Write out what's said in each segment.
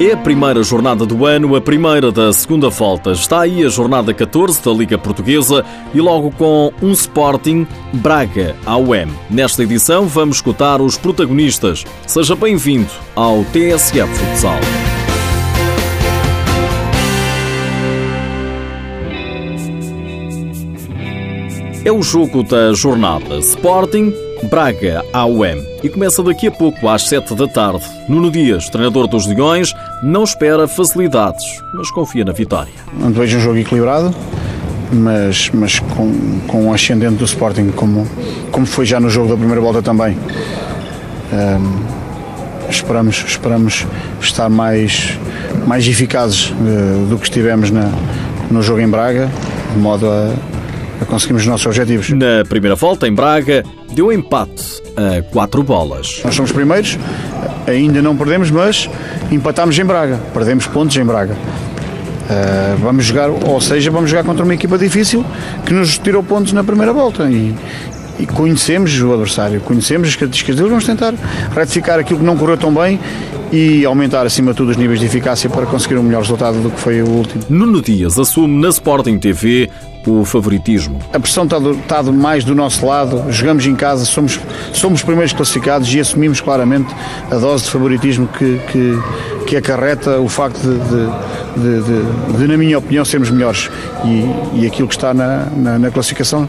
É a primeira jornada do ano, a primeira da segunda volta. Está aí a jornada 14 da Liga Portuguesa e logo com um Sporting Braga ao M. Nesta edição vamos escutar os protagonistas. Seja bem-vindo ao TSF Futsal. É o jogo da jornada Sporting Braga AUM e começa daqui a pouco às 7 da tarde. Nuno Dias, treinador dos Leões, não espera facilidades, mas confia na vitória. Vejo um jogo equilibrado, mas, mas com, com um ascendente do Sporting, como, como foi já no jogo da primeira volta também. Um, esperamos, esperamos estar mais, mais eficazes uh, do que estivemos na, no jogo em Braga, de modo a conseguimos os nossos objetivos. Na primeira volta, em Braga, deu empate a quatro bolas. Nós somos primeiros, ainda não perdemos, mas empatámos em Braga, perdemos pontos em Braga. Uh, vamos jogar, ou seja, vamos jogar contra uma equipa difícil que nos tirou pontos na primeira volta e, e conhecemos o adversário, conhecemos as características dele, vamos tentar retificar aquilo que não correu tão bem e aumentar acima de tudo os níveis de eficácia para conseguir um melhor resultado do que foi o último. Nuno Dias assume na Sporting TV o favoritismo. A pressão está, do, está mais do nosso lado, jogamos em casa, somos, somos primeiros classificados e assumimos claramente a dose de favoritismo que, que, que acarreta o facto de, de, de, de, na minha opinião, sermos melhores. E, e aquilo que está na, na, na classificação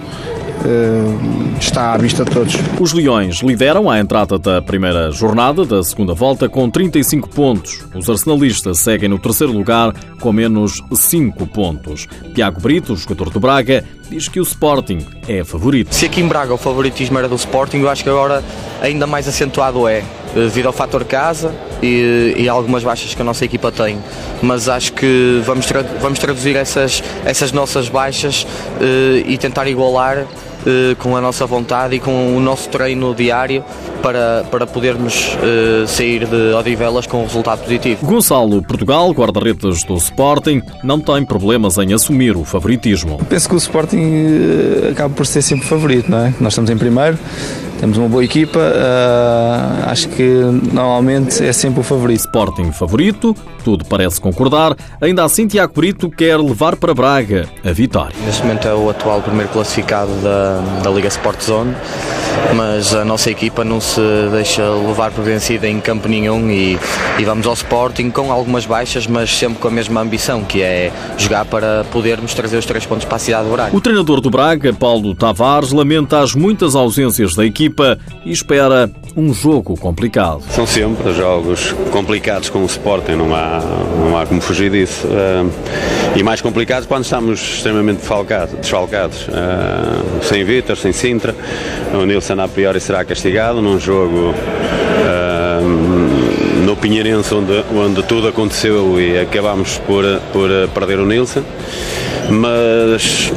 está à vista de todos. Os Leões lideram a entrada da primeira jornada da segunda volta com 35 pontos. Os arsenalistas seguem no terceiro lugar com menos 5 pontos. Tiago Brito, jogador do Braga, diz que o Sporting é favorito. Se aqui em Braga o favoritismo era do Sporting, eu acho que agora ainda mais acentuado é, devido ao fator casa e, e algumas baixas que a nossa equipa tem. Mas acho que vamos, tra vamos traduzir essas, essas nossas baixas uh, e tentar igualar eh, com a nossa vontade e com o nosso treino diário para, para podermos uh, sair de Odivelas com um resultado positivo. Gonçalo Portugal, guarda-redes do Sporting, não tem problemas em assumir o favoritismo. Penso que o Sporting acaba por ser sempre favorito, não é? Nós estamos em primeiro, temos uma boa equipa, uh, acho que normalmente é sempre o favorito. Sporting favorito, tudo parece concordar. Ainda assim, Tiago Brito quer levar para Braga a vitória. Neste momento é o atual primeiro classificado da, da Liga Sport Zone, mas a nossa equipa não se deixa levar por vencida em campo nenhum e, e vamos ao Sporting com algumas baixas, mas sempre com a mesma ambição, que é jogar para podermos trazer os três pontos para a cidade de Braga. O treinador do Braga, Paulo Tavares, lamenta as muitas ausências da equipa equipa e espera um jogo complicado. São sempre jogos complicados com o Sporting, não há, não há como fugir disso. Uh, e mais complicados quando estamos extremamente desfalcados. Uh, sem Vitor, sem Sintra. O Nilson a priori será castigado num jogo uh, no Pinheirense onde, onde tudo aconteceu e acabámos por, por perder o Nilson. Mas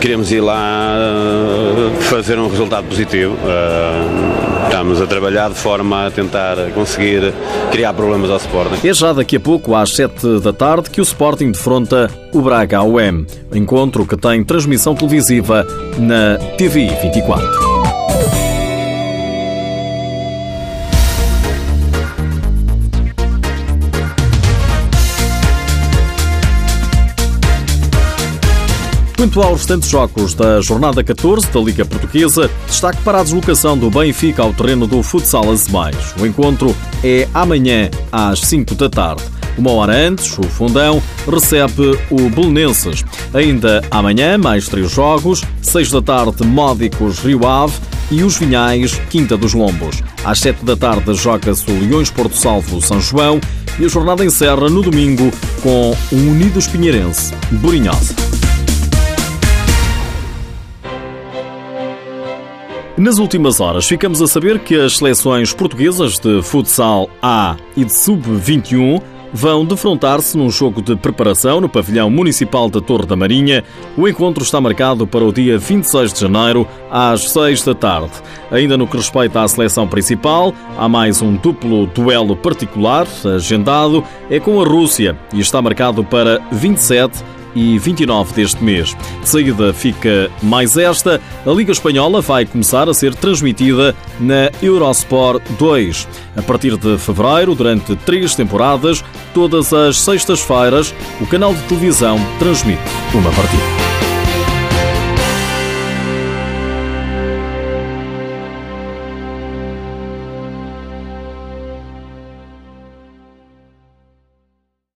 queremos ir lá eh, fazer um resultado positivo. Eh, estamos a trabalhar de forma a tentar conseguir criar problemas ao Sporting. É já daqui a pouco, às 7 da tarde, que o Sporting defronta o Braga AUM. Encontro que tem transmissão televisiva na TVI 24. Quanto aos restantes jogos da jornada 14 da Liga Portuguesa, destaque para a deslocação do Benfica ao terreno do Futsal Azemais. O encontro é amanhã às 5 da tarde. Uma hora antes, o Fundão recebe o Belenenses. Ainda amanhã, mais três jogos. 6 da tarde, Módicos Rio Ave e os Vinhais Quinta dos Lombos. Às 7 da tarde, joga-se o Leões Porto Salvo São João e a jornada encerra no domingo com o Unidos Pinheirense Burinhosa. Nas últimas horas, ficamos a saber que as seleções portuguesas de futsal A e de sub-21 vão defrontar-se num jogo de preparação no pavilhão municipal da Torre da Marinha. O encontro está marcado para o dia 26 de janeiro, às 6 da tarde. Ainda no que respeita à seleção principal, há mais um duplo duelo particular, agendado, é com a Rússia e está marcado para 27 e 29 deste mês. De saída fica mais esta: a Liga Espanhola vai começar a ser transmitida na Eurosport 2. A partir de fevereiro, durante três temporadas, todas as sextas-feiras, o canal de televisão transmite uma partida.